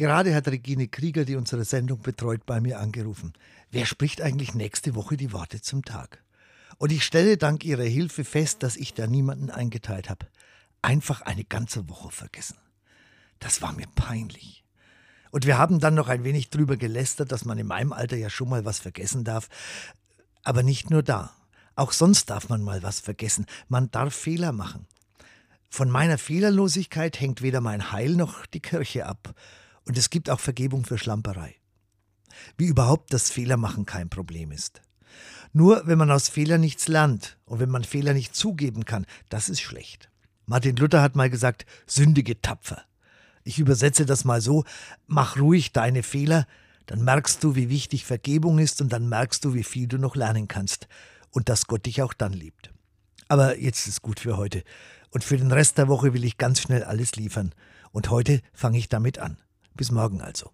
Gerade hat Regine Krieger, die unsere Sendung betreut, bei mir angerufen. Wer spricht eigentlich nächste Woche die Worte zum Tag? Und ich stelle dank ihrer Hilfe fest, dass ich da niemanden eingeteilt habe. Einfach eine ganze Woche vergessen. Das war mir peinlich. Und wir haben dann noch ein wenig drüber gelästert, dass man in meinem Alter ja schon mal was vergessen darf. Aber nicht nur da. Auch sonst darf man mal was vergessen. Man darf Fehler machen. Von meiner Fehlerlosigkeit hängt weder mein Heil noch die Kirche ab. Und es gibt auch Vergebung für Schlamperei. Wie überhaupt das Fehlermachen kein Problem ist. Nur wenn man aus Fehlern nichts lernt und wenn man Fehler nicht zugeben kann, das ist schlecht. Martin Luther hat mal gesagt, sündige tapfer. Ich übersetze das mal so, mach ruhig deine Fehler, dann merkst du, wie wichtig Vergebung ist und dann merkst du, wie viel du noch lernen kannst und dass Gott dich auch dann liebt. Aber jetzt ist gut für heute. Und für den Rest der Woche will ich ganz schnell alles liefern. Und heute fange ich damit an. Bis morgen also.